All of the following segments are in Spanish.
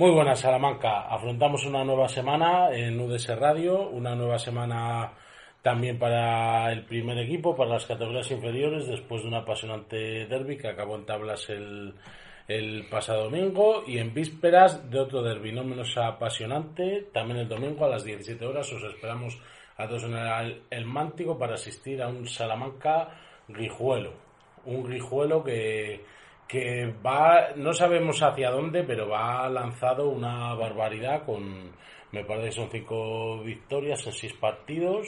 Muy buenas, Salamanca. Afrontamos una nueva semana en UDS Radio, una nueva semana también para el primer equipo, para las categorías inferiores, después de un apasionante derby que acabó en tablas el, el pasado domingo y en vísperas de otro derby no menos apasionante, también el domingo a las 17 horas. Os esperamos a todos en el, el Mántico para asistir a un Salamanca Grijuelo. Un Grijuelo que que va, no sabemos hacia dónde, pero va lanzado una barbaridad con, me parece que son cinco victorias en seis partidos.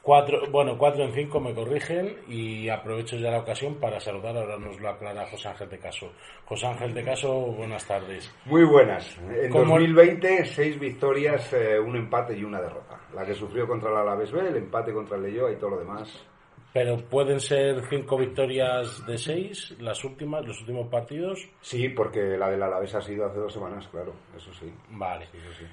Cuatro, bueno, cuatro en cinco me corrigen y aprovecho ya la ocasión para saludar, ahora nos lo aclara José Ángel de Caso. José Ángel de Caso, buenas tardes. Muy buenas. En 2020, seis victorias, eh, un empate y una derrota. La que sufrió contra la Alavés B, el empate contra el Leyoa y todo lo demás pero pueden ser cinco victorias de seis, las últimas, los últimos partidos. Sí, porque la del Alavés ha sido hace dos semanas, claro, eso sí. Vale. Eso sí.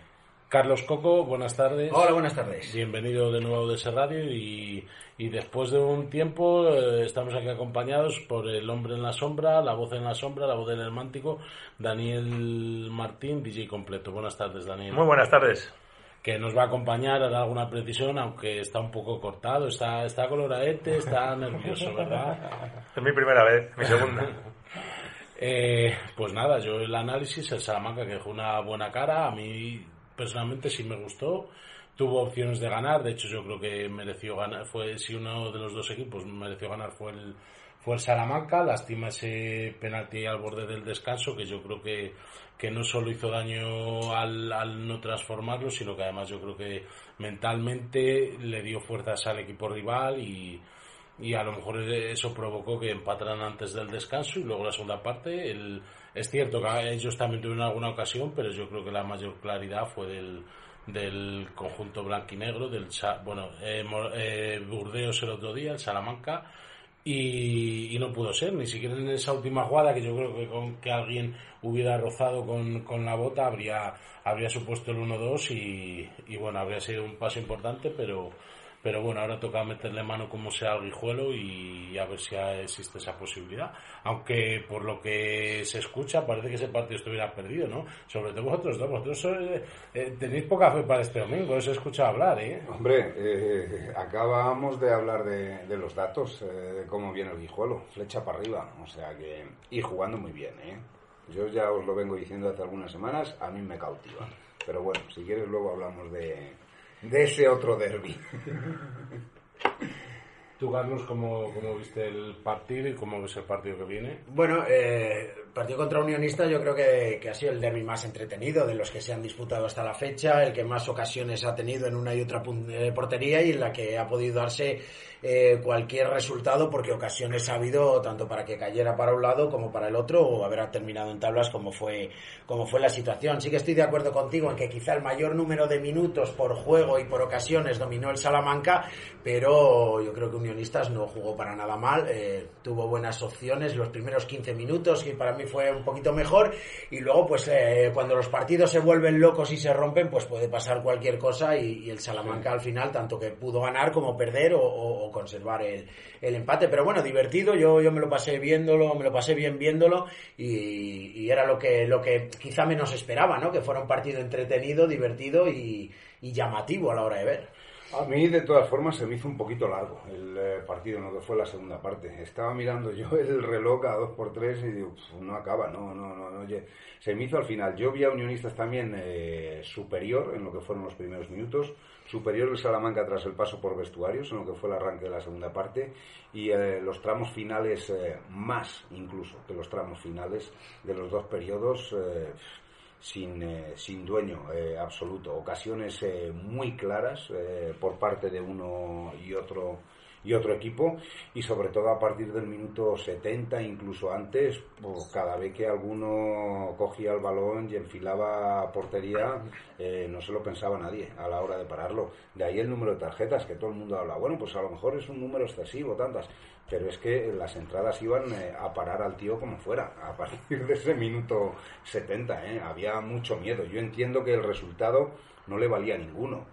Carlos Coco, buenas tardes. Hola, buenas tardes. Bienvenido de nuevo de ese radio y, y después de un tiempo eh, estamos aquí acompañados por el hombre en la sombra, la voz en la sombra, la voz del hermántico, Daniel Martín, DJ completo. Buenas tardes, Daniel. Muy buenas tardes que nos va a acompañar, hará alguna precisión, aunque está un poco cortado, está, está coloradete, está nervioso, ¿verdad? Es mi primera vez, mi segunda. eh, pues nada, yo el análisis, el Salamanca que dejó una buena cara, a mí personalmente sí me gustó, tuvo opciones de ganar, de hecho yo creo que mereció ganar, fue si uno de los dos equipos mereció ganar fue el fue el Salamanca, lastima ese penalti al borde del descanso que yo creo que que no solo hizo daño al, al, no transformarlo, sino que además yo creo que mentalmente le dio fuerzas al equipo rival y, y a lo mejor eso provocó que empataran antes del descanso y luego la segunda parte. El, es cierto que ellos también tuvieron alguna ocasión, pero yo creo que la mayor claridad fue del, del conjunto blanquinegro, del bueno, eh, eh, Burdeos el otro día, el Salamanca, y, y, no pudo ser, ni siquiera en esa última jugada que yo creo que con que alguien hubiera rozado con, con la bota habría, habría supuesto el 1-2 y, y, bueno, habría sido un paso importante, pero, pero bueno, ahora toca meterle mano como sea al guijuelo y a ver si existe esa posibilidad. Aunque por lo que se escucha parece que ese partido estuviera perdido, ¿no? Sobre todo vosotros dos, vosotros eh, eh, tenéis poca fe para este domingo, os he escuchado hablar, ¿eh? Hombre, eh, acabamos de hablar de, de los datos, eh, de cómo viene el guijuelo, flecha para arriba, o sea que... y jugando muy bien, ¿eh? Yo ya os lo vengo diciendo hace algunas semanas, a mí me cautiva. Pero bueno, si quieres luego hablamos de, de ese otro derby. ¿Tú, Carlos, cómo, cómo, viste el partido y cómo ves el partido que viene? Bueno, eh, partido contra Unionista yo creo que, que, ha sido el derby más entretenido de los que se han disputado hasta la fecha, el que más ocasiones ha tenido en una y otra eh, portería y en la que ha podido darse eh, cualquier resultado porque ocasiones ha habido tanto para que cayera para un lado como para el otro o haber terminado en tablas como fue, como fue la situación. Sí que estoy de acuerdo contigo en que quizá el mayor número de minutos por juego y por ocasiones dominó el Salamanca, pero yo creo que Unionistas no jugó para nada mal, eh, tuvo buenas opciones los primeros 15 minutos, que para mí fue un poquito mejor, y luego pues eh, cuando los partidos se vuelven locos y se rompen, pues puede pasar cualquier cosa y, y el Salamanca sí. al final, tanto que pudo ganar como perder o, o, o conservar el, el, empate, pero bueno, divertido, yo, yo me lo pasé viéndolo, me lo pasé bien viéndolo y, y era lo que, lo que quizá menos esperaba, ¿no? Que fuera un partido entretenido, divertido y, y llamativo a la hora de ver. A mí, de todas formas, se me hizo un poquito largo el eh, partido, no que fue la segunda parte. Estaba mirando yo el reloj a 2x3 y digo, no acaba, no, no, no, no. Se me hizo al final. Yo vi a Unionistas también eh, superior en lo que fueron los primeros minutos, superior el Salamanca tras el paso por vestuarios, en lo que fue el arranque de la segunda parte, y eh, los tramos finales más incluso que los tramos finales de los dos periodos sin, eh, sin dueño eh, absoluto. Ocasiones eh, muy claras eh, por parte de uno y otro y otro equipo y sobre todo a partir del minuto 70 incluso antes pues, cada vez que alguno cogía el balón y enfilaba portería eh, no se lo pensaba nadie a la hora de pararlo de ahí el número de tarjetas que todo el mundo habla bueno pues a lo mejor es un número excesivo tantas pero es que las entradas iban eh, a parar al tío como fuera, a partir de ese minuto 70, ¿eh? había mucho miedo. Yo entiendo que el resultado no le valía a ninguno,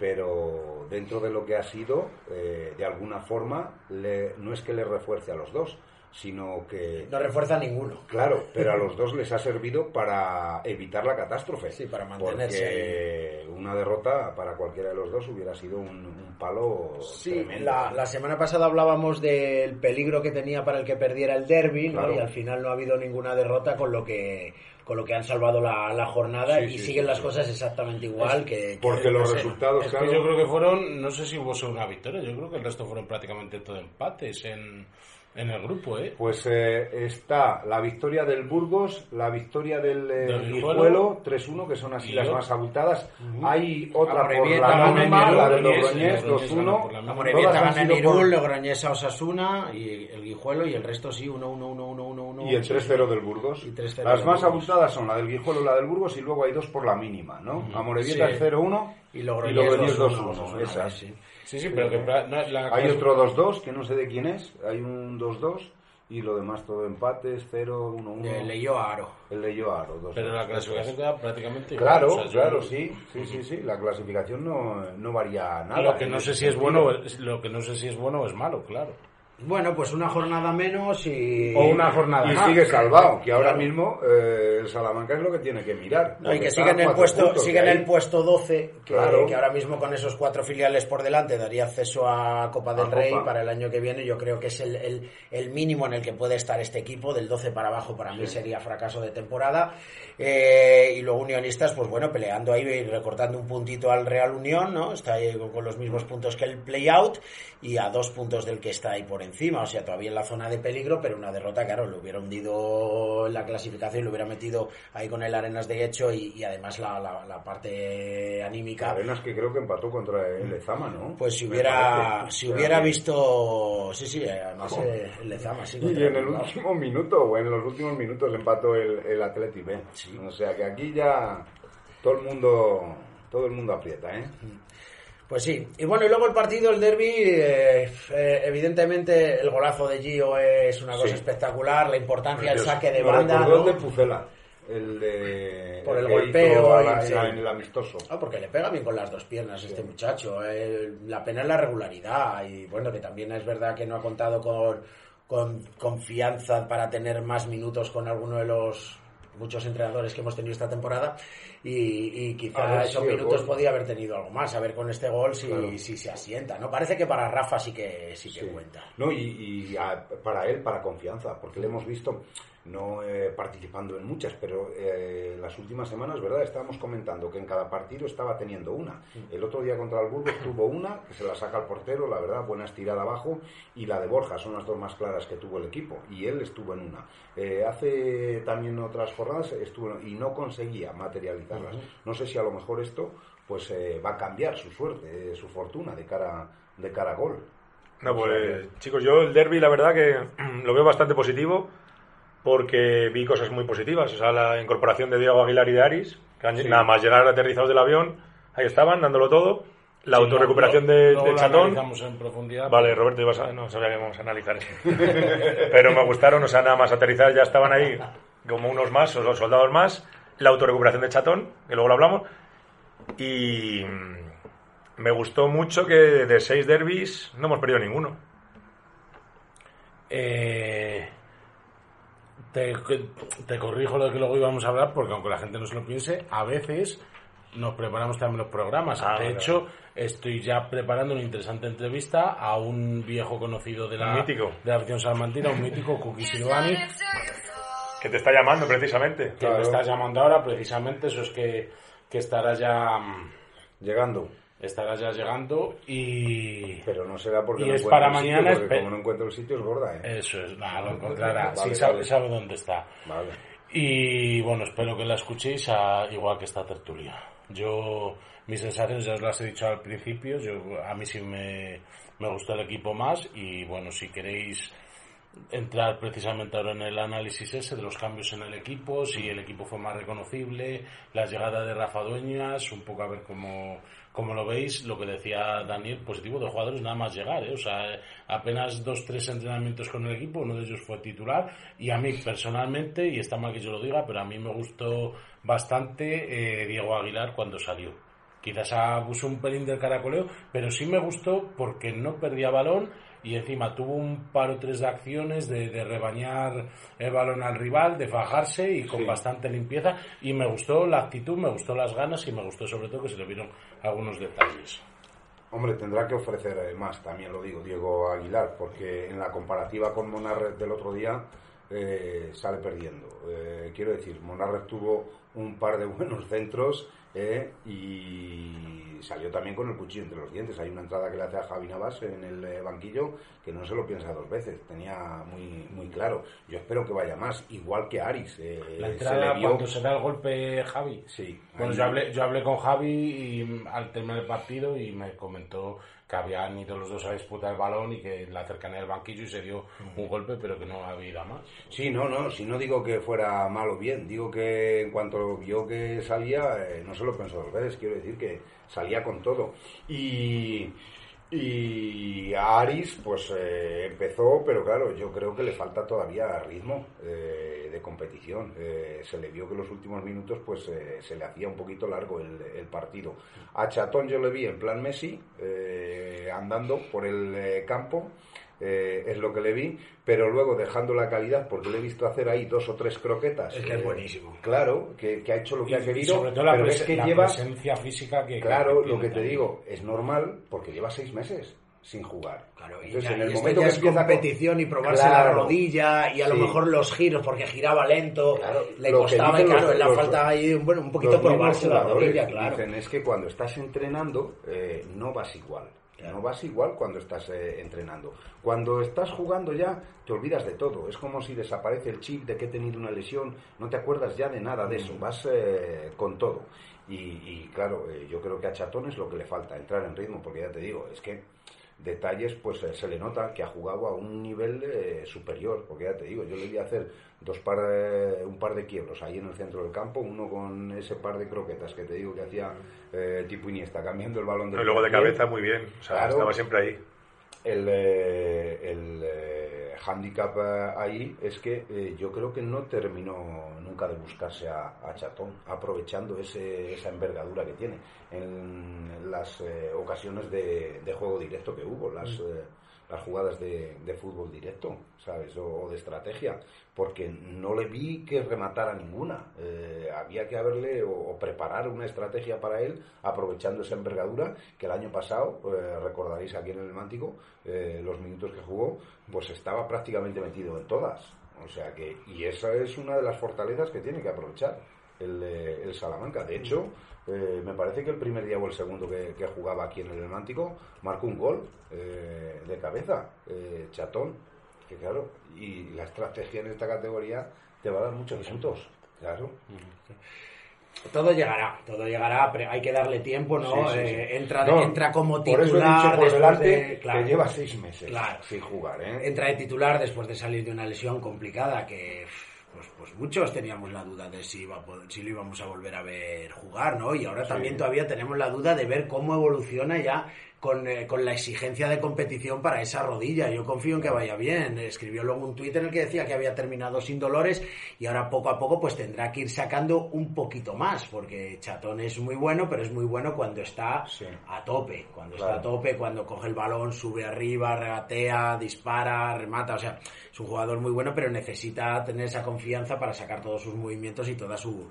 pero dentro de lo que ha sido, eh, de alguna forma, le, no es que le refuerce a los dos, sino que... No refuerza ninguno. Claro, pero a los dos les ha servido para evitar la catástrofe. Sí, para mantenerse Porque una derrota para cualquiera de los dos hubiera sido un, un palo Sí, tremendo. la, la semana pasada hablábamos del peligro que tenía para el que perdiera el derby, ¿no? Y al final no ha habido ninguna derrota con lo que con lo que han salvado la, la jornada Sí, y sí, siguen sí, las sí. cosas exactamente igual que, que Porque los ser. resultados, Es que claro... yo creo que fueron, no sé si hubo solo una victoria, yo creo que el resto fueron prácticamente todo empates en, en el grupo, ¿eh? Pues eh, está la victoria del Burgos, la victoria del, eh, Del Guijuelo, 3-1, que son así las yo- más abultadas. Hay otra por Amorebieta, la en la de Logroñés, Logroñés, Logroñés ganó por la 2-1. mínima. Amorebieta Todas han gana Irún, Logroñés a Osasuna y el Guijuelo y el resto sí 1 1 1 1 1 1 Y el 3-0 del Burgos. Y 3-0 Las del más Burgos. abultadas son la del Guijuelo y la del Burgos y luego hay dos por la mínima, ¿no? Amorebieta Sí. es 0-1 y Logroñés, Logroñés 2-1, 2-1. Esas. sí. Sí, sí, pero que pra- no, la Hay otro 2-2 que no sé de quién es. Hay un 2-2 y lo demás todo empates, 0-1-1. Eh, leyó a Aro. El de Yoaro. 2-2. Pero la clasificación queda prácticamente igual, Claro, o sea, yo- claro, sí, sí, sí, sí. La clasificación no, no varía nada. Lo que no sé si es bueno, lo que no sé si es bueno o es malo, claro. Bueno, pues una jornada menos y O una jornada Y más. sigue salvado, que ahora Claro. mismo eh, el Salamanca es lo que tiene que mirar. No, y que sigue en el puesto, sigue en el puesto 12, que, Claro. que ahora mismo con esos cuatro filiales por delante daría acceso a Copa del A Rey Copa. para el año que viene. Yo creo que es el, el- el mínimo en el que puede estar este equipo, del 12 para abajo para mí sería fracaso de temporada. Eh, y luego Unionistas, pues bueno, peleando ahí y recortando un puntito al Real Unión, ¿no? Está ahí con los mismos puntos que el play-out y a dos puntos del que está ahí por encima, o sea, todavía en la zona de peligro, pero una derrota, claro, lo hubiera hundido la clasificación, lo hubiera metido ahí con el Arenas de hecho y, y además la, la- la parte anímica. Arenas que creo que empató contra el Lezama, ¿no? Pues si hubiera, si hubiera visto, sí, sí, además eh, el Lezama, sí. Y en el último minuto, o en los últimos minutos empató el, el Atleti B. O sea que aquí ya todo el mundo, todo el mundo aprieta, ¿eh? Pues sí, y bueno, y luego el partido, el derby, eh, eh, evidentemente el golazo de Gio es una cosa Sí. espectacular, la importancia del saque de banda. recordó ¿no? el de Pucela, el de... Por el que golpeo la- sí. en el amistoso. Ah, porque le pega bien con las dos piernas este muchacho. eh, la pena es la regularidad y bueno, que también es verdad que no ha contado con, con confianza para tener más minutos con alguno de los muchos entrenadores que hemos tenido esta temporada y, y quizá ver esos minutos podía haber tenido algo más, a ver con este gol si, Claro. si se asienta. no Parece que para Rafa sí que, sí que Sí. cuenta. No, y, y a- para él, para confianza, porque le hemos visto, no eh, participando en muchas, pero eh, las últimas semanas, ¿verdad? Estábamos comentando que en cada partido estaba teniendo una. El otro día contra el Burgos tuvo una, que se la saca al portero, la verdad, buena estirada abajo, y la de Borja, son las dos más claras que tuvo el equipo, y él estuvo en una. Eh, hace también otras jornadas estuvo y no conseguía materializarlas. No sé si a lo mejor esto pues eh, va a cambiar su suerte, eh, su fortuna de cara, de cara a gol. No, pues chicos, yo el derby la verdad que lo veo bastante positivo porque vi cosas muy positivas. O sea, la incorporación de Diego Aguilar y de Aris, que Sí. nada más llegar aterrizados del avión, ahí estaban dándolo todo. La Sí, autorrecuperación luego- de, luego de Chatón. analizamos en profundidad. Vale, Roberto, ibas a- no sabía que íbamos a analizar eso. Pero me gustaron, o sea, nada más aterrizar ya estaban ahí como unos más, o los soldados más. La autorrecuperación de Chatón, que luego lo hablamos. Y me gustó mucho que de seis derbis no hemos perdido ninguno. Eh, te, te corrijo lo que luego íbamos a hablar, porque aunque la gente no se lo piense, a veces nos preparamos también los programas. Ah, de hecho, estoy ya preparando una interesante entrevista a un viejo conocido de la, mítico. de la afición salmantina, un mítico, Kuki Silvani, Que te está llamando precisamente. que Claro. me estás llamando ahora, precisamente, eso es que, que estará ya... mm, Llegando. Estará ya llegando y... Pero no será porque Y no es encuentro para el sitio, mañana, porque espe- como no encuentro el sitio es gorda, ¿eh? Eso es, nada, lo encontrará. Vale, sí, sabe, sabe dónde está. Vale. Y bueno, espero que la escuchéis a- igual que esta tertulia. Yo, mis sensaciones ya os las he dicho al principio, yo, a mí sí me, me gustó el equipo más y bueno, si queréis entrar precisamente ahora en el análisis ese de los cambios en el equipo, si el equipo fue más reconocible, la llegada de Rafa Dueñas, un poco a ver cómo, cómo lo veis, lo que decía Daniel, positivo de jugadores nada más llegar, ¿eh? o sea, apenas dos, tres entrenamientos con el equipo, uno de ellos fue titular y a mí personalmente, y está mal que yo lo diga, pero a mí me gustó bastante eh, Diego Aguilar cuando salió. Quizás abusó un pelín del caracoleo, pero sí me gustó porque no perdía balón y encima tuvo un par o tres de acciones de, de rebañar el balón al rival, de fajarse y con bastante limpieza y me gustó la actitud, me gustó las ganas y me gustó sobre todo que se le vieron algunos detalles. Hombre, tendrá que ofrecer eh, más, también lo digo, Diego Aguilar, porque en la comparativa con Monarret del otro día eh, sale perdiendo. Eh, quiero decir, Monarret tuvo un par de buenos centros eh, y salió también con el cuchillo entre los dientes. Hay una entrada que le hace a Javi Navas en el eh, banquillo que no se lo piensa dos veces, tenía muy muy claro. Yo espero que vaya más, igual que Aris. Eh, la entrada se vio... cuando se da el golpe Javi. Sí. Bueno, yo hablé, yo hablé con Javi y, al terminar el partido y me comentó que habían ido los dos a disputar el balón y que en la cercanía del banquillo y se dio un golpe, pero que no había ido a más. Sí, no, no, si no digo que fuera mal o bien, digo que en cuanto vio que salía, eh, no se lo pensó dos veces, quiero decir que salía con todo. Y, y Aris, pues eh, empezó, pero claro, yo creo que le falta todavía ritmo eh, de competición. Eh, se le vio que los últimos minutos, pues eh, se le hacía un poquito largo el, el, partido. A Chatón yo le vi en plan Messi, eh, andando por el eh, campo. Eh, es lo que le vi, pero luego dejando la calidad, porque le he visto hacer ahí dos o tres croquetas. Es que es buenísimo. Claro, que, que, ha hecho lo que y, ha querido. Y sobre todo la, pero es que la lleva, presencia física que. Claro, que lo que te también. digo, es normal porque lleva seis meses sin jugar. Claro, y, Entonces, ya, en el y momento que es empieza competición y probarse Claro. la rodilla y a lo mejor los giros porque giraba lento, Claro, le costaba y claro, los- la los- falta ahí bueno, un poquito probarse la rodilla, claro. Dicen es que cuando estás entrenando eh, no vas igual. No vas igual cuando estás eh, entrenando. Cuando estás jugando ya te olvidas de todo. Es como si desaparece el chip de que he tenido una lesión. No te acuerdas ya de nada de eso. Vas eh, con todo. Y, y, claro, eh, yo creo que a Chatón es lo que le falta, entrar en ritmo. Porque ya te digo, es que detalles, pues eh, se le nota que ha jugado a un nivel eh, superior, porque ya te digo, yo le vi hacer dos par, eh, un par de quiebros ahí en el centro del campo, uno con ese par de croquetas que te digo que hacía eh, tipo Iniesta, cambiando el balón de Y luego de cabeza muy bien, o sea, Claro. estaba siempre ahí. El, eh, el eh, handicap eh, ahí es que eh, yo creo que no terminó nunca de buscarse a, a Chatón, aprovechando ese, esa envergadura que tiene en las eh, ocasiones de, de juego directo que hubo, las, eh, las jugadas de, de fútbol directo, ¿sabes? O, o de estrategia, porque no le vi que rematara ninguna. Eh, había que haberle o, o preparar una estrategia para él, aprovechando esa envergadura que el año pasado, eh, recordaréis aquí en el Mántico, los minutos que jugó, pues estaba prácticamente metido en todas. O sea que, y esa es una de las fortalezas que tiene que aprovechar el, eh, el Salamanca. De hecho, eh, me parece que el primer día o el segundo que, que jugaba aquí en el Mántico marcó un gol eh, de cabeza, eh, chatón. Que claro, y la estrategia en esta categoría te va a dar muchos puntos. Claro. Todo llegará, todo llegará, pero hay que darle tiempo, ¿no? Sí, sí, sí. Eh, entra, No, entra como Por eso he titular dicho por delante de- claro. que lleva seis meses Claro. sin jugar, ¿eh? entra de titular después de salir de una lesión complicada que pues, pues muchos teníamos la duda de si, iba a poder- si lo íbamos a volver a ver jugar, ¿no? Y ahora también todavía tenemos la duda de ver cómo evoluciona ya con, eh, con la exigencia de competición para esa rodilla. Yo confío en que vaya bien. Escribió luego un tuit en el que decía que había terminado sin dolores y ahora poco a poco pues tendrá que ir sacando un poquito más porque Chatón es muy bueno, pero es muy bueno cuando está Sí. a tope, cuando Claro. está a tope, cuando coge el balón, sube arriba, regatea, dispara, remata, o sea, es un jugador muy bueno, pero necesita tener esa confianza para sacar todos sus movimientos y toda su,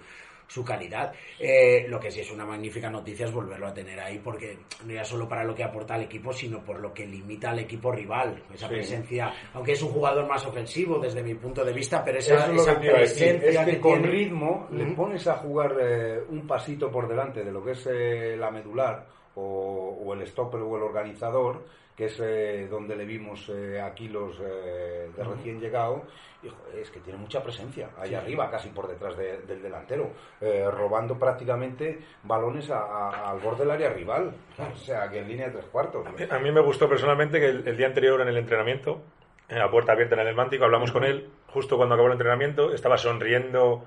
su calidad. Eh, lo que sí es una magnífica noticia es volverlo a tener ahí, porque no ya solo para lo que aporta al equipo, sino por lo que limita al equipo rival. Esa Sí. presencia, aunque es un jugador más ofensivo desde mi punto de vista, pero esa, Eso es esa que presencia Es que, que con tiene- ritmo le pones a jugar eh, un pasito por delante de lo que es eh, la medular o, o el stopper o el organizador, que es eh, donde le vimos eh, aquí los eh, de recién llegado. Y, joder, es que tiene mucha presencia ahí arriba, casi por detrás de- del delantero, eh, robando prácticamente balones a- a- al borde del área rival. O sea, que en línea de tres cuartos. A mí me gustó personalmente que el, el día anterior en el entrenamiento, en la puerta abierta en el Mántico, hablamos con él justo cuando acabó el entrenamiento, estaba sonriendo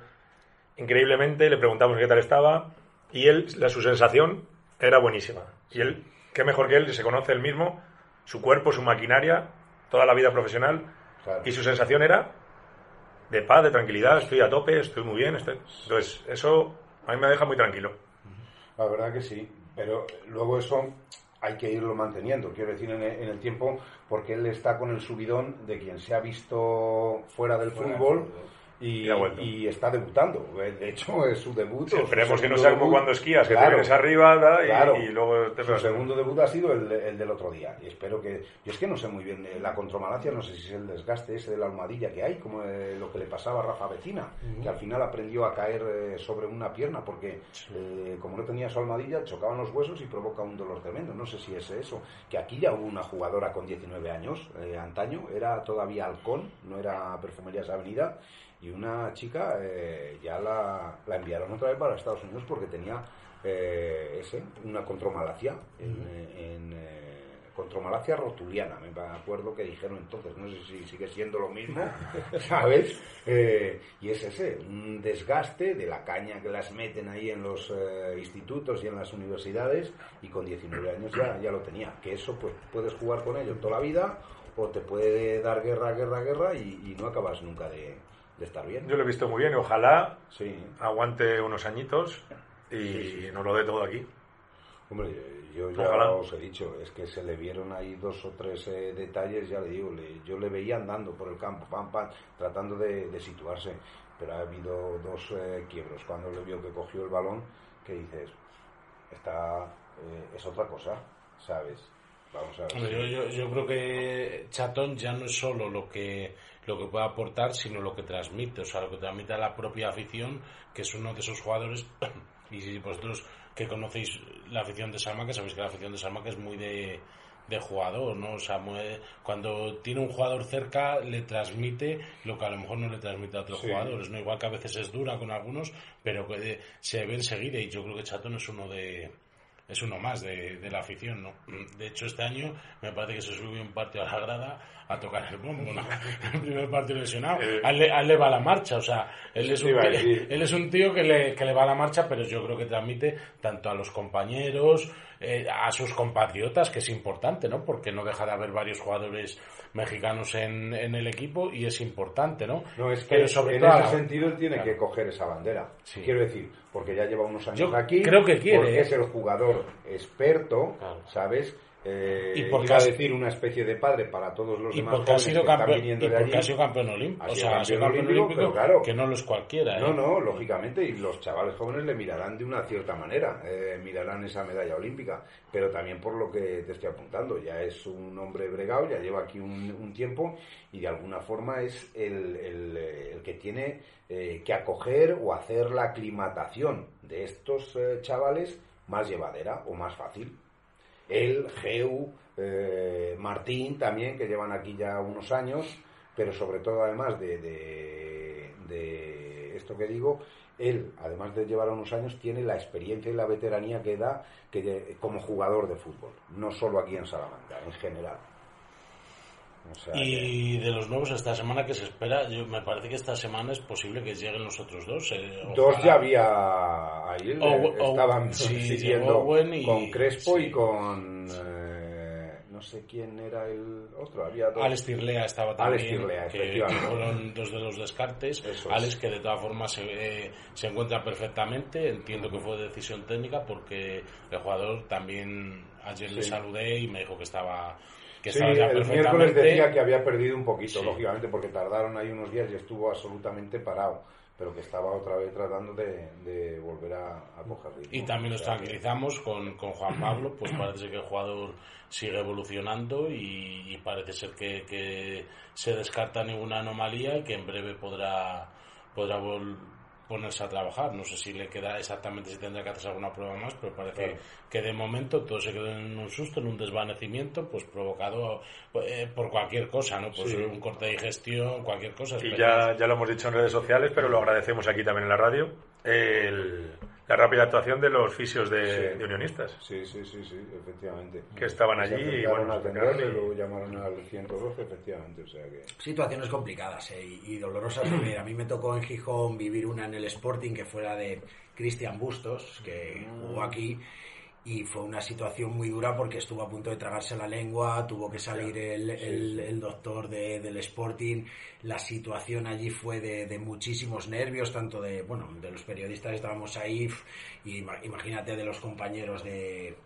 increíblemente, le preguntamos qué tal estaba y él, la, su sensación era buenísima. Y él, qué mejor que él, se conoce él mismo, su cuerpo, su maquinaria, toda la vida profesional Claro. y su sensación era de paz, de tranquilidad, estoy a tope, estoy muy bien. Estoy... Entonces, eso a mí me deja muy tranquilo. La verdad que sí, pero luego eso hay que irlo manteniendo, quiero decir, en el, en el, tiempo, porque él está con el subidón de quien se ha visto fuera del fútbol y, está debutando. De hecho, es su debut. esperemos que no sea como cuando esquías, que te vienes arriba y, luego te Su segundo debut ha sido el, del otro día. Y espero que. Yo es que no sé muy bien. Eh, la contromalacia, no sé si es el desgaste ese de la almohadilla que hay, como eh, lo que le pasaba a Rafa Vecina, que al final aprendió a caer eh, sobre una pierna porque, como no tenía su almohadilla, chocaban los huesos y provoca un dolor tremendo. No sé si es eso. Que aquí ya hubo una jugadora con 19 años, antaño, era todavía halcón, no era Perfumerías Avenida y una chica eh, ya la, la, enviaron otra vez para Estados Unidos porque tenía eh, ese, una contromalacia, en, eh, contromalacia rotuliana, me acuerdo que dijeron entonces, no sé si sigue siendo lo mismo, ¿sabes? y es ese, un desgaste de la caña que las meten ahí en los institutos y en las universidades y con 19 años ya, ya lo tenía, que eso pues puedes jugar con ello toda la vida o te puede dar guerra, guerra, guerra y no acabas nunca de, estar bien. Yo lo he visto muy bien y ojalá sí. aguante unos añitos y no lo dé todo aquí. Hombre, yo ya os he dicho, es que se le vieron ahí dos o tres eh, detalles, ya le digo, yo le veía andando por el campo, pam, pam, tratando de, situarse, pero ha habido dos eh, quiebros. Cuando le vio que cogió el balón, que dices, está, eh, es otra cosa, ¿sabes? Vamos a ver. Yo, yo, yo, creo que Chatón ya no es solo lo que lo que puede aportar, sino lo que transmite, o sea, lo que transmite a la propia afición, que es uno de esos jugadores, y si vosotros que conocéis la afición de Salma, que sabéis que la afición de Salma que es muy de, de jugador, ¿no? O sea, cuando tiene un jugador cerca le transmite lo que a lo mejor no le transmite a otros jugadores, ¿no? Igual que a veces es dura con algunos, pero que se ve enseguida y yo creo que Chatón es uno de es uno más de, de la afición, ¿no? De hecho, este año me parece que se subió un partido a la grada a tocar el bombo, ¿no? El primer partido lesionado. Eh. A él, le va la marcha, o sea, él es, un, él, es un tío que le, que le va la marcha, pero yo creo que transmite tanto a los compañeros, eh, a sus compatriotas, que es importante, ¿no? Porque no deja de haber varios jugadores mexicanos en, en el equipo y es importante, ¿no? No, es que sobre en ese sentido él tiene que coger esa bandera. Quiero decir, porque ya lleva unos años aquí. Creo que quiere. Porque es el jugador experto, ¿sabes? Eh, y porque iba a decir una especie de padre para todos los demás porque ha sido campeón, y porque ha sido campeón olímpico, o sea, ha sido campeón olímpico, claro, que no lo es cualquiera. No, ¿eh? no, lógicamente, y los chavales jóvenes le mirarán de una cierta manera, eh, mirarán esa medalla olímpica, pero también por lo que te estoy apuntando, ya es un hombre bregado, ya lleva aquí un, tiempo y de alguna forma es el, el, el que tiene eh, que acoger o hacer la aclimatación de estos chavales más llevadera o más fácil él, Geu, eh, Martín también, que llevan aquí ya unos años, pero sobre todo además de, de, esto que digo, él, además de llevar unos años, tiene la experiencia y la veteranía que da que como jugador de fútbol, no solo aquí en Salamanca, en general y de los nuevos esta semana que se espera, yo, me parece que esta semana es posible que lleguen los otros dos. Eh, dos ya había ahí, eh, estaban siguiendo con Crespo y con eh, no sé quién era el otro, había dos. Alex Tirlea estaba también, que fueron dos de los descartes. Alex que de todas formas se, se encuentra perfectamente, entiendo que fue decisión técnica porque el jugador también ayer le saludé y me dijo que estaba sí, el miércoles decía que había perdido un poquito, lógicamente, porque tardaron ahí unos días y estuvo absolutamente parado pero que estaba otra vez tratando de, volver a, a coger Y también nos tranquilizamos con, con, Juan Pablo, pues parece que el jugador sigue evolucionando y, parece ser que, que, se descarta ninguna anomalía y que en breve podrá, podrá volver ponerse a trabajar. No sé si le queda exactamente si tendrá que hacer alguna prueba más, pero parece que de momento todo se quedó en un susto, en un desvanecimiento, pues provocado eh, por cualquier cosa, ¿no? Pues un corte de digestión, cualquier cosa. Y ya, ya lo hemos dicho en redes sociales, pero lo agradecemos aquí también en la radio. El, la rápida actuación de los fisios de, unionistas. Sí, sí, sí, sí, efectivamente. Que estaban allí y bueno, luego llamaron al 112, efectivamente. O sea que... Situaciones complicadas eh, y dolorosas. a mí me tocó en Gijón vivir una en el Sporting que fuera de Cristian Bustos, que jugó aquí y fue una situación muy dura porque estuvo a punto de tragarse la lengua, tuvo que salir el, el, el doctor de, del Sporting, la situación allí fue de, de, muchísimos nervios, tanto de, bueno, de los periodistas que estábamos ahí, y imagínate de los compañeros de,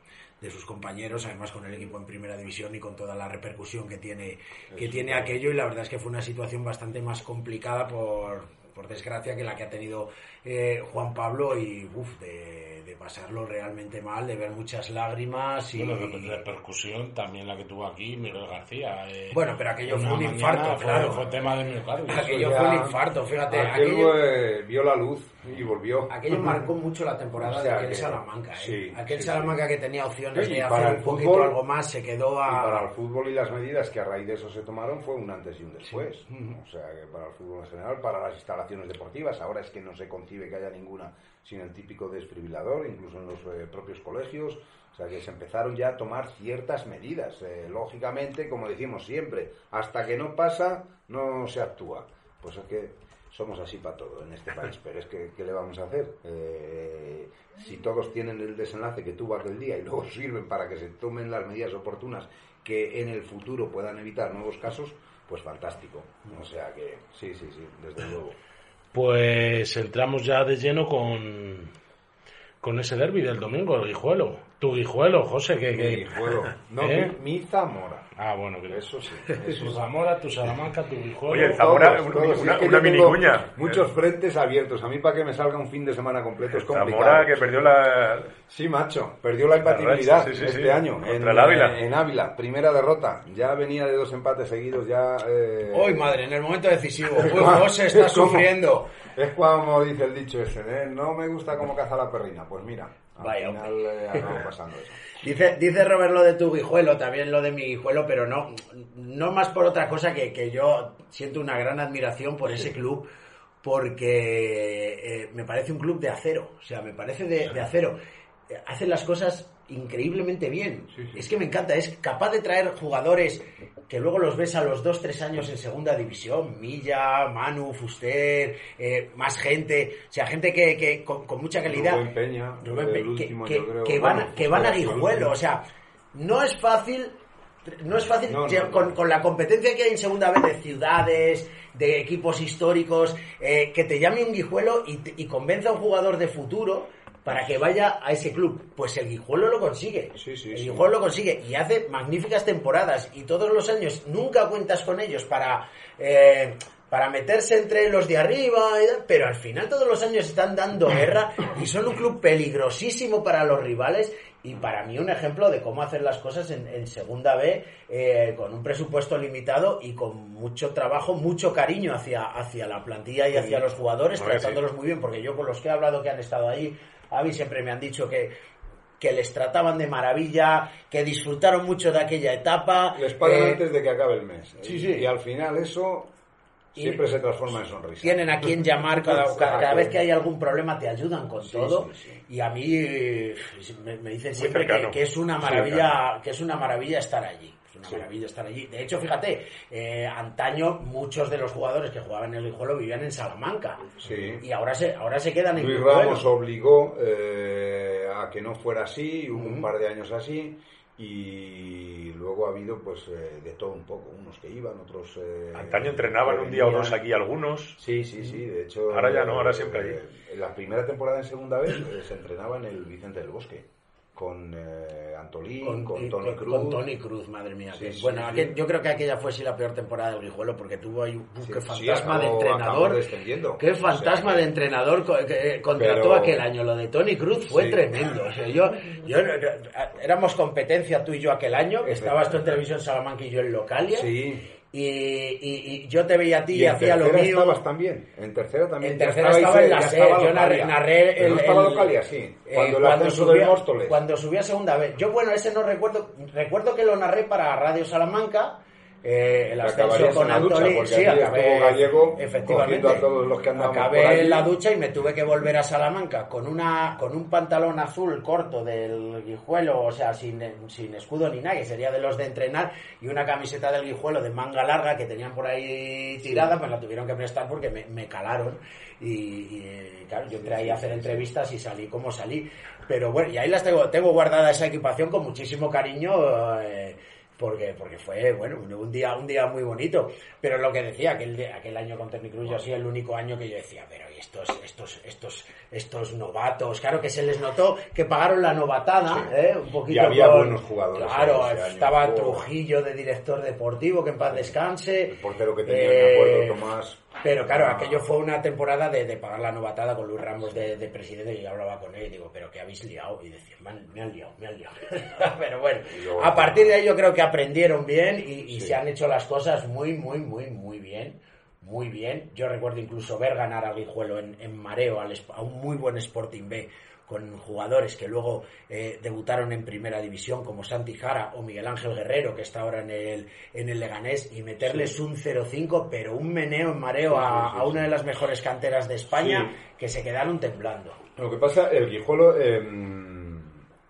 de sus compañeros, además con el equipo en primera división y con toda la repercusión que tiene, que tiene aquello, y la verdad es que fue una situación bastante más complicada por, por desgracia que la que ha tenido eh, Juan Pablo y uff, de, de, pasarlo realmente mal, de ver muchas lágrimas y... Bueno, de repercusión también la que tuvo aquí Miguel García. Eh, bueno, pero aquello fue un infarto, fue, claro. Fue tema de miocardio. Aquello fue un infarto, fíjate. Aquello, aquello vio la luz y volvió. Aquello marcó mucho la temporada O sea de aquel que- Salamanca. ¿eh? sí, aquel sí, Salamanca que tenía opciones Y de para hacer el un poquito algo más se quedó Y para el a... fútbol y las medidas que a raíz de eso se tomaron fue un antes y un después. O sea, que para el fútbol en general, para las instalaciones deportivas, ahora es que no se concibe que haya ninguna sin el típico desfibrilador, incluso en los eh, propios colegios. O sea, que se empezaron ya a tomar ciertas medidas. Eh, lógicamente, como decimos siempre, hasta que no pasa, no se actúa. Pues es que somos así para todo en este país, pero es que, ¿qué le vamos a hacer? Eh, si todos tienen el desenlace que tuvo aquel día y luego sirven para que se tomen las medidas oportunas que en el futuro puedan evitar nuevos casos, pues fantástico. O sea que sí, sí, sí, desde luego. Pues entramos ya de lleno con, con ese derby del domingo, el Guijuelo. Tu Guijuelo, José, que... que- Mi juego. No, ¿Eh? mi, mi Zamora. Ah, bueno, que Eso sí. Tu Eso. Zamora, tu Salamanca, tu Guijuelo... Oye, el Zamora- Todos, una- todos. una- una yo mini tengo cuña. Muchos frentes abiertos. A mí para que me salga un fin de semana completo es complicado. Zamora que perdió la. Sí, macho. Perdió la imbatibilidad racha, sí, sí, este sí. año. Contra en, el Ávila. En Ávila. Primera derrota. Ya venía de dos empates seguidos. Ya. eh, ¡Uy, madre! En el momento decisivo. es Uy, como- José está es como- sufriendo. Es como dice el dicho ese, ¿eh? no me gusta cómo caza la perrina. Pues mira, al Vaya, final eh, acabó pasando eso. Dice, dice Robert lo de tu guijuelo, también lo de mi guijuelo, pero no, no más por otra cosa que, que yo siento una gran admiración por ese club, porque eh, me parece un club de acero, o sea, me parece de, de acero. Eh, Hacen las cosas increíblemente bien. Es que me encanta, es capaz de traer jugadores que luego los ves a los 2-3 años en segunda división, Milla, Manu, Fuster, eh, más gente, o sea, gente que, que con, con mucha calidad. Rubén Peña, Rubén Pe- que, último, que- van, Bueno, que van a Guijuelo, o sea, no es fácil, no es fácil No, no, lle- no. Con, con la competencia que hay en segunda vez de ciudades, de equipos históricos, eh, que te llame un Guijuelo y, y convenza a un jugador de futuro para que vaya a ese club. Pues el Guijuelo lo consigue. Sí, sí, el sí. Guijuelo lo consigue y hace magníficas temporadas y todos los años nunca cuentas con ellos para... eh, para meterse entre los de arriba, pero al final todos los años están dando guerra y son un club peligrosísimo para los rivales y para mí un ejemplo de cómo hacer las cosas en, en segunda B eh, con un presupuesto limitado y con mucho trabajo, mucho cariño hacia, hacia la plantilla y hacia los jugadores, tratándolos muy bien, porque yo con los que he hablado que han estado ahí, a mí siempre me han dicho que que les trataban de maravilla, que disfrutaron mucho de aquella etapa. Les pagan eh, antes de que acabe el mes. sí, y, sí. y al final eso Y- siempre se transforma en sonrisa. tienen a quien llamar cada, cada, vez que hay algún problema te ayudan con Sí, todo sí, sí. y a mí me, me dicen siempre que, es una maravilla que es una maravilla estar allí una Sí. maravilla estar allí de hecho fíjate eh, antaño muchos de los jugadores que jugaban en el Guijuelo vivían en Salamanca Sí. y ahora se ahora se quedan en Luis. Ramos obligó eh, a que no fuera así, hubo un par de años así, y luego ha habido pues eh, de todo un poco, unos que iban, otros... eh, Antaño entrenaban un día o dos aquí algunos. Sí, sí, sí, de hecho... Ahora ya no, ahora siempre allí. eh, En la primera temporada en segunda vez eh, se entrenaba en el Vicente del Bosque, con eh, Antolín, con, y- Tony con- Cruz. con Tony Cruz, madre mía. Sí, que- sí, bueno, sí. aquel- yo creo que aquella fue sí la peor temporada del Guijuelo porque tuvo ahí un qué fantasma acabó- de entrenador. Qué O sea, fantasma que- de entrenador co- que, eh, contrató Pero- aquel año. Lo de Tony Cruz fue tremendo. O sea, yo, yo éramos competencia tú y yo aquel año. Estabas tú en televisión Salamanca y yo en Localia. Sí. Y, y- y yo te veía a ti y, hacía lo mío. estabas también. En tercera también. En tercera estaba en la ya SER, estaba yo narré, narré el, no estaba el- Localia, sí. eh, Cuando el ascenso del Móstoles. Cuando subí a segunda vez. Yo, bueno, ese no recuerdo. Recuerdo que lo narré para Radio Salamanca eh, el ascenso con porque Sí, acabé, Gallego efectivamente. a todos los que andábamos acabé por en la ducha y me tuve que volver a Salamanca con una con un pantalón azul corto del guijuelo, o sea, sin, sin escudo ni nada, que sería de los de entrenar, y una camiseta del guijuelo de manga larga que tenían por ahí tirada, pues la tuvieron que prestar porque me, me calaron. Y, y, claro, yo entré ahí a hacer entrevistas y salí como salí. Pero bueno, y ahí las tengo, tengo guardada esa equipación con muchísimo cariño. eh, porque porque fue bueno un día un día muy bonito pero lo que decía aquel aquel año con Tecnicruz yo ha sido el único año que yo decía pero ¿y estos estos estos estos novatos claro que se les notó que pagaron la novatada ¿eh? un poquito Y había con- buenos jugadores claro ese año. estaba. Trujillo de director deportivo que en paz descanse El portero que tenía, Eh, me acuerdo, Tomás. Pero claro, aquello fue una temporada de, de pagar la novatada con Luis Ramos de, de presidente y yo hablaba con él y digo, pero ¿qué habéis liado? Y decía, me han, me han liado, me han liado. pero bueno, a partir de ahí yo creo que aprendieron bien y, y Sí. se han hecho las cosas muy, muy, muy, muy bien. Muy bien. Yo recuerdo incluso ver ganar a Guijuelo en, en mareo al a un muy buen Sporting B con jugadores que luego eh, debutaron en primera división como Santi Jara o Miguel Ángel Guerrero que está ahora en el, en el Leganés y meterles un 0-5 pero un meneo en mareo a, sí, sí, a una de las mejores canteras de España que se quedaron temblando. Lo que pasa, el Guijuelo eh,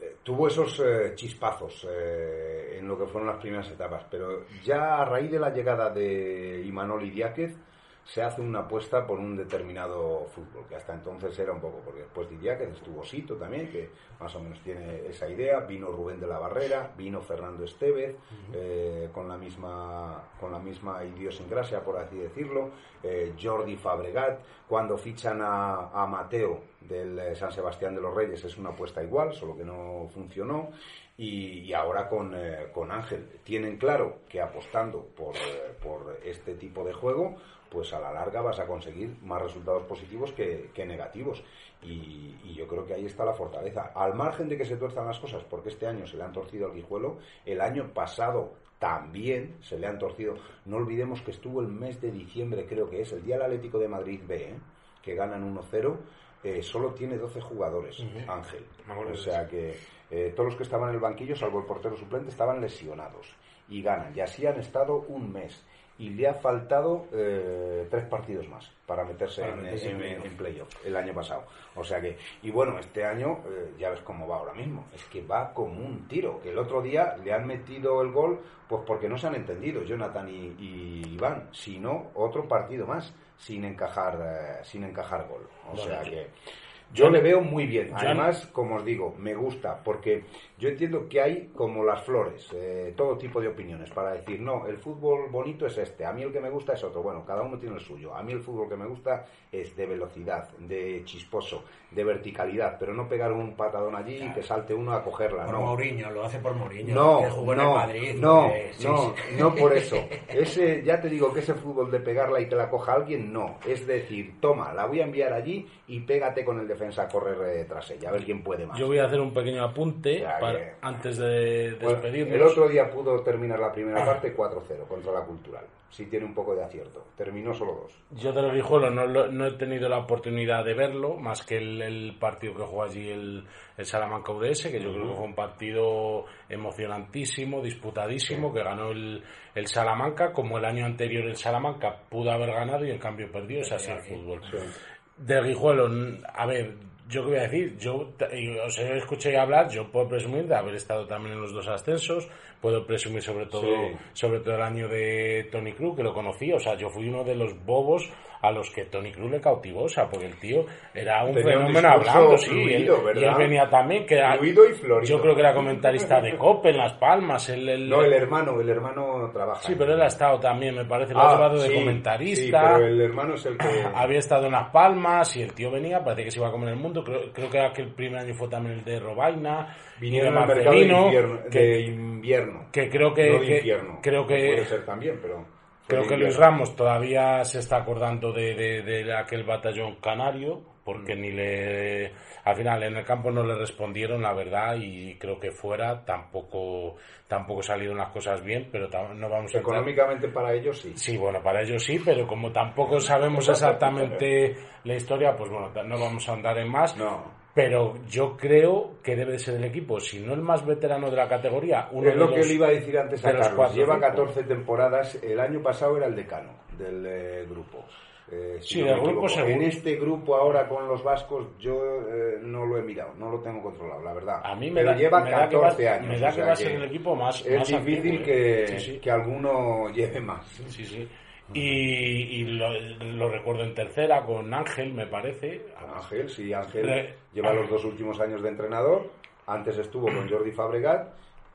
eh, tuvo esos eh, chispazos en lo que fueron las primeras etapas, pero ya a raíz de la llegada de Imanol Idiáquez se hace una apuesta por un determinado fútbol, que hasta entonces era un poco, porque después de Idiáquez estuvo Sito también, que más o menos tiene esa idea, vino Rubén de la Barrera, vino Fernando Estevez, eh, con la misma con la misma idiosincrasia, por así decirlo, eh, Jordi Fabregat, cuando fichan a, a Mateo del eh, San Sebastián de los Reyes es una apuesta igual, solo que no funcionó, y, y ahora con, eh, con Ángel. Tienen claro que apostando por, eh, por este tipo de juego, pues a la larga vas a conseguir más resultados positivos que, que negativos. Y, y yo creo que ahí está la fortaleza. Al margen de que se tuerzan las cosas, porque este año se le han torcido al guijuelo, el año pasado también se le han torcido. No olvidemos que estuvo el mes de diciembre, creo que es, el día del Atlético de Madrid B, ¿eh? que ganan 1-0. eh, solo tiene 12 jugadores, Ángel. O sea que eh, todos los que estaban en el banquillo, salvo el portero suplente, estaban lesionados y ganan. Y así han estado un mes. Y le ha faltado eh, tres partidos más para meterse, Para en, meterse en en- playoff. en playoff el año pasado. O sea que, y bueno, este año eh, ya ves cómo va ahora mismo. Es que va como un tiro. Que el otro día le han metido el gol, pues porque no se han entendido Jonathan y, y Iván. Si no, otro partido más sin encajar, eh, sin encajar gol. O sea que. Yo le veo muy bien. Además, como os digo, me gusta porque yo entiendo que hay como las flores, eh, todo tipo de opiniones para decir, no, el fútbol bonito es este, a mí el que me gusta es otro. Bueno, cada uno tiene el suyo. A mí el fútbol que me gusta es de velocidad, de chisposo, de verticalidad, pero no pegar un patadón allí y que salte uno a cogerla. Por no. Mourinho, lo hace por Mourinho, No, que jugó en no, el Madrid. no, eh, sí, no, sí. no por eso. Ese, ya te digo que ese fútbol de pegarla y que la coja alguien, no. Es decir, toma, la voy a enviar allí y pégate con el defensa a correr eh, tras ella, a ver quién puede más. Yo voy a hacer un pequeño apunte Ya para- que- antes de Bueno, el otro día pudo terminar la primera parte 4-0 contra la Cultural. Sí tiene un poco de acierto. Terminó solo dos. Yo de los Guijuelos no, no he tenido la oportunidad de verlo, más que el, el partido que jugó allí el, el Salamanca UDS, que yo creo que fue un partido emocionantísimo, disputadísimo, que ganó el, el Salamanca, como el año anterior el Salamanca pudo haber ganado y en cambio perdió, es así el fútbol. De Guijuelo, a ver, yo qué voy a decir, yo os he escuchado hablar, yo puedo presumir de haber estado también en los dos ascensos, puedo presumir sobre todo, Sí. sobre todo el año de Tony Cruz, que lo conocí, o sea, yo fui uno de los bobos a los que Tony Cruz le cautivó, o sea, porque el tío era un Tenía fenómeno hablando, sí, fluido, él- y él venía también, que era- y yo creo que era comentarista de COPE en Las Palmas, él- No, el hermano, el hermano trabaja. sí, pero él ha estado también, me parece, lo Ah, ha llevado de sí, comentarista. Sí, pero el hermano es el que... Había estado en Las Palmas y el tío venía, parece que se iba a comer el mundo. Creo, creo que aquel primer año fue también el de Robaina, Vinieron al mercado de invierno, que, de invierno. que creo que, no de que- creo que Puede ser también, pero... creo que Luis. Ramos todavía se está acordando de, de- de aquel batallón canario, porque Mm. ni le al final en el campo no le respondieron la verdad y creo que fuera tampoco tampoco salieron las cosas bien, pero no vamos a entrar- Económicamente para ellos sí. Sí, bueno, para ellos sí, pero como tampoco sabemos exactamente la historia, pues bueno, no vamos a andar en más. No. Pero yo creo que debe de ser el equipo, si no el más veterano de la categoría, uno es de lo los- que le iba a decir antes a de Carlos. cuatro, Lleva cinco. 14 temporadas. El año pasado era el decano del eh, grupo. Eh, si Sí, no del me grupo. En este grupo ahora con los vascos yo eh, no lo he mirado, no lo tengo controlado, la verdad. A mí me Pero da, lleva me da que va- 14 años. me da que va a ser que el equipo más, Es más difícil antiguo, que, ¿eh? Sí, sí. que alguno lleve más. Sí, sí. Y, y lo, lo recuerdo en tercera con Ángel, me parece. Ángel, sí, Ángel Re- lleva los dos últimos años de entrenador. Antes estuvo con Jordi Fabregat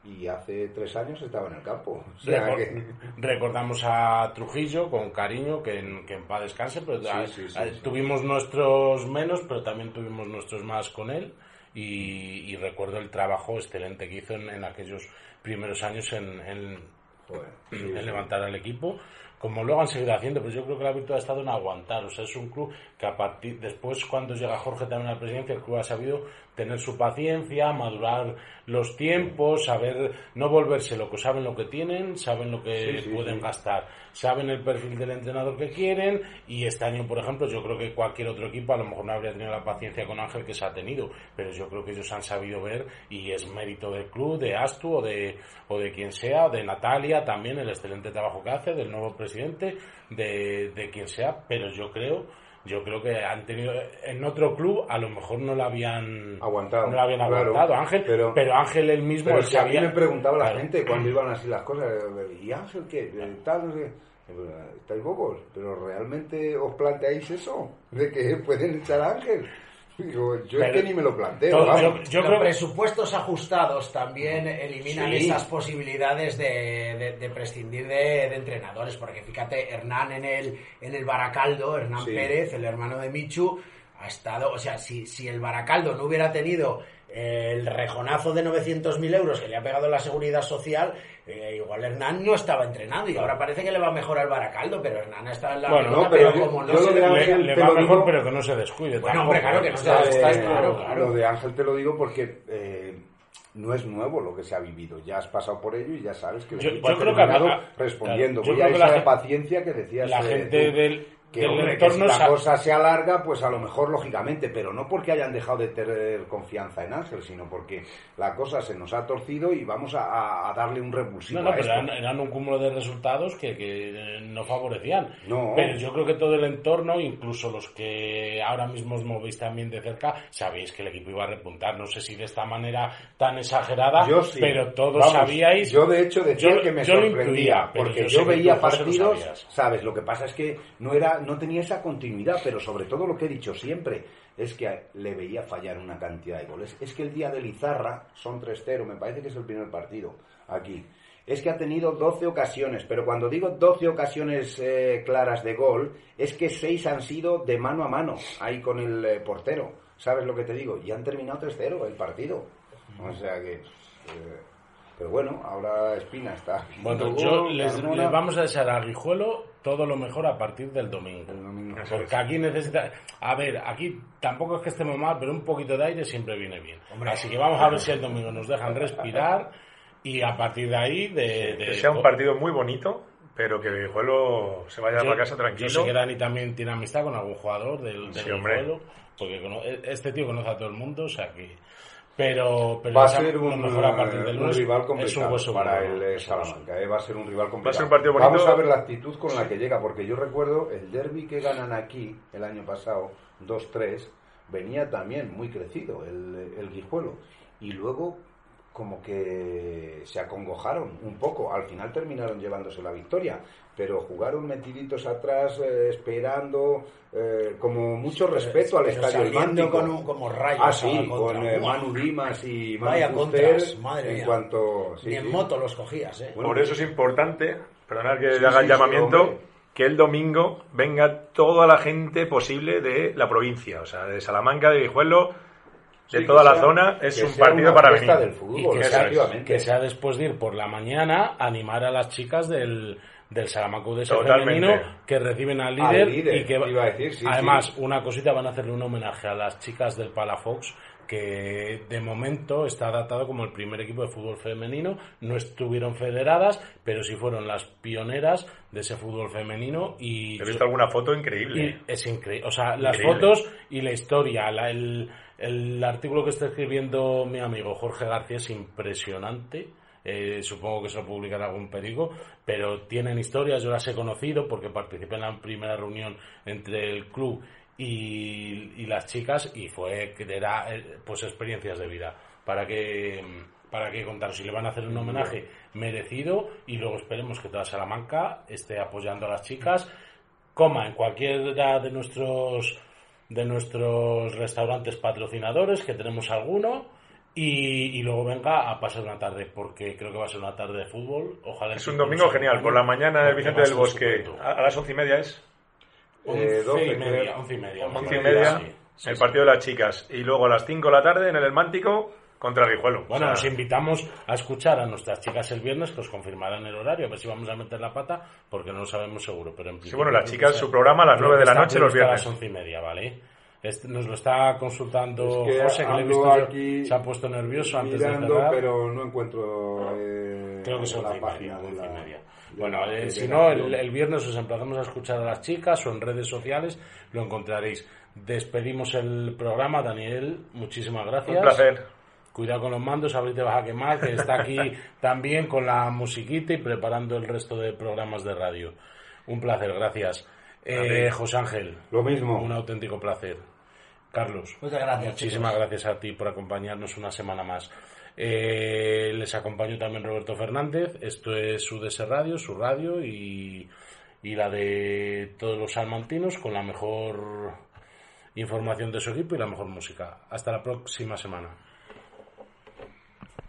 y hace tres años estaba en el campo. O sea que- Recordamos a Trujillo con cariño, que en, que en paz descanse, pero Sí, ah, sí, sí, sí. tuvimos nuestros menos, pero también tuvimos nuestros más con él. Y, y recuerdo el trabajo excelente que hizo en, en aquellos primeros años en, en- Joder, en levantar al equipo, como luego han seguido haciendo, pero yo creo que la virtud ha estado en aguantar. O sea, es un club que a partir, después cuando llega Jorge también a la presidencia, el club ha sabido tener su paciencia, madurar los tiempos, saber no volverse locos, saben lo que tienen, saben lo que Sí, sí, pueden sí. gastar, saben el perfil del entrenador que quieren y este año, por ejemplo, yo creo que cualquier otro equipo a lo mejor no habría tenido la paciencia con Ángel que se ha tenido, pero yo creo que ellos han sabido ver y es mérito del club, de Astu o de, o de quien sea, de Natalia también, el excelente trabajo que hace, del nuevo presidente, de, de quien sea, pero yo creo yo creo que han tenido en otro club a lo mejor no la habían Aguantado, no la habían claro, aguantado Ángel pero- pero, Ángel él mismo Pero a mí sabía- me preguntaba la Claro. gente cuando iban así las cosas, ¿y Ángel qué? Tal, no sé. Eh, ¿Estáis bobos? ¿Pero realmente os planteáis eso? ¿De que pueden echar a Ángel? Digo, yo es Pero- que ni me lo planteo. todo- yo- yo los creo que- presupuestos ajustados también eliminan Sí. esas posibilidades de, de- de prescindir de, de entrenadores, porque fíjate, Hernán en el, en el Baracaldo, Hernán Sí. Pérez, el hermano de Michu, ha estado, o sea, si, si el Baracaldo no hubiera tenido el rejonazo de 900.000 euros que le ha pegado la seguridad social, eh, igual Hernán no estaba entrenado y ahora parece que le va mejor al Baracaldo, pero Hernán está en la Bueno, no, pero pero, yo- como no yo se le- le, va mejor digo- pero que no se descuide Bueno, tampoco, hombre, claro ¿eh? que no se descuide, de- está claro, claro. Lo de Ángel te lo digo porque eh, no es nuevo lo que se ha vivido. Ya has pasado por ello y ya sabes que Yo- yo creo que respondiendo. claro, yo Voy a que esa la paciencia que decías. la eh, gente del, que, del hombre, que entorno si la sa- cosa se alarga, pues a lo mejor lógicamente, pero no porque hayan dejado de tener confianza en Ángel, sino porque la cosa se nos ha torcido y vamos a, darle un revulsivo No, no, a pero esto. eran, eran un cúmulo de resultados que, que, eh, no favorecían. No. Pero yo creo que todo el entorno, incluso los que ahora mismo os movéis también de cerca, sabéis que el equipo iba a repuntar. No sé si de esta manera tan exagerada, Yo sí. pero todos Vamos, sabíais. Yo, de hecho, decía Yo- que me sorprendía, porque yo yo, veía partidos. ¿sabes? Lo que pasa es que no, era, no tenía esa continuidad, pero sobre todo lo que he dicho siempre, es que le veía fallar una cantidad de goles. Es que el día de Lizarra son 3-0, me parece que es el primer partido aquí. Es que ha tenido 12 ocasiones, pero cuando digo 12 ocasiones eh, claras de gol, es que 6 han sido de mano a mano, ahí con el eh, portero. ¿Sabes lo que te digo? Y han terminado 3-0 el partido. O sea que... eh, pero bueno, ahora Espina está... Bueno, yo gol, les, Carmona. les vamos a desear a Guijuelo todo lo mejor a partir del domingo. El domingo. Porque aquí necesita. A ver, aquí tampoco es que estemos mal, pero un poquito de aire siempre viene bien. Así que vamos a ver si el domingo nos dejan respirar y a partir de ahí. De, de- Que sea un partido muy bonito, pero que Guijuelo se vaya Yo- para casa Yo tranquilo. sé que Dani también tiene amistad con algún jugador del, del Sí. Guijuelo, porque cono- este tío conoce a todo el mundo, o sea que. Pero, pero Va a ser un, mejor a partir del un lunes rival es un complicado hueso para el eh. Salamanca. eh, Va a ser un rival complicado. ser un partido bonito. Vamos a ver la actitud con la que llega, porque yo recuerdo el derby que ganan aquí el año pasado, 2-3, venía también muy crecido el, el Guijuelo. Y luego como que se acongojaron un poco. Al final terminaron llevándose la victoria, pero jugaron metiditos atrás, eh, esperando, eh, como mucho respeto al Pero estadio Atlántico. con un- como rayos Ah, sí, con eh. Manu Dimas y Manu Vaya contras, madre en mía. cuanto... sí, Ni en sí. moto los cogías, ¿eh? Bueno, Por eso es importante, perdonad que Sí, haga el llamamiento, que el domingo venga toda la gente posible de la provincia, o sea, de Salamanca, de Guijuelo, de Sí, toda la sea- zona, es un partido para venir. del fútbol, Y que sea, que sea después de ir por la mañana animar a las chicas del, del Salamanca Totalmente. femenino que reciben al Al líder, y que iba a decir, sí, además sí. una cosita van a hacerle un homenaje a las chicas del Palafox que de momento está datado como el primer equipo de fútbol femenino. No estuvieron federadas, pero sí fueron las pioneras de ese fútbol femenino. Y He visto alguna foto increíble. y es increíble. O sea, las fotos y la historia. la- el, el artículo que está escribiendo mi amigo Jorge García es impresionante. Eh, supongo que se lo publicará algún periódico, pero tienen historias. Yo las he conocido porque participé en la primera reunión entre el club y, las chicas y fue que era eh, pues experiencias de vida para que para que contar si le van a hacer un homenaje merecido y luego esperemos que toda Salamanca esté apoyando a las chicas coma en cualquiera de nuestros de nuestros restaurantes patrocinadores que tenemos alguno y, y luego venga a pasar una tarde porque creo que va a ser una tarde de fútbol ojalá Es un domingo genial. Por la mañana el Vicente del Bosque. A a las once y media es. Once Eh, y media, once y media. Once Once y sí, media. sí, sí, el sí. partido de las chicas. Y luego a las 5 de la tarde en el El Mántico contra Rijuelo. Bueno, O os sea, invitamos a escuchar a nuestras chicas el viernes, que os confirmarán el horario, a ver si vamos a meter la pata, porque no lo sabemos seguro. Pero en Sí, bueno, las chicas, su programa a las creo 9 de la noche los previsto a viernes. las once y media, ¿vale? Este- nos lo está consultando Es que José, que le he visto yo, aquí se ha puesto nervioso antes de mirando, cerrar. pero no encuentro eh, Creo que son la once y página media, de la- media. de Bueno, la eh, si no, el, el viernes os emplazamos a escuchar a las chicas o en redes sociales, lo encontraréis. Despedimos el programa, Daniel, muchísimas gracias. Un placer. Cuidado con los mandos, a ver si te vas a quemar, que está aquí también con la musiquita y preparando el resto de programas de radio. Un placer, gracias. Eh. José Ángel, Lo mismo. un auténtico placer. Carlos, Muchas gracias. muchísimas chicos. gracias a ti por acompañarnos una semana más. Eh, les acompañó también Roberto Fernández. Esto es UDS Radio, su radio y, y la de todos los salmantinos con la mejor información de su equipo y la mejor música. Hasta la próxima semana.